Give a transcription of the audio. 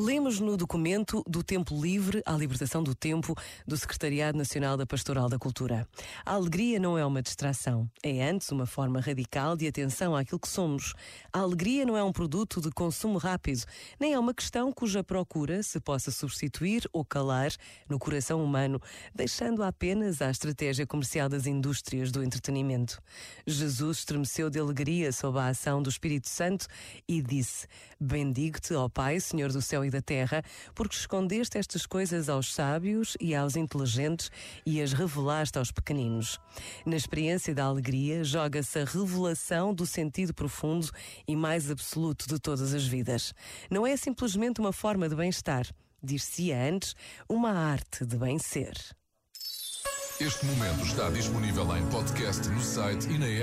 Lemos no documento do Tempo Livre à Libertação do Tempo do Secretariado Nacional da Pastoral da Cultura. A alegria não é uma distração, é antes uma forma radical de atenção àquilo que somos. A alegria não é um produto de consumo rápido, nem é uma questão cuja procura se possa substituir ou calar no coração humano, deixando apenas à estratégia comercial das indústrias do entretenimento. Jesus estremeceu de alegria sob a ação do Espírito Santo e disse: Bendigo-te, ó Pai, Senhor do céu céu da terra, porque escondeste estas coisas aos sábios e aos inteligentes e as revelaste aos pequeninos. Na experiência da alegria, joga-se a revelação do sentido profundo e mais absoluto de todas as vidas. Não é simplesmente uma forma de bem-estar, diz-se antes, uma arte de bem-ser. Este momento está disponível em podcast no site e na app.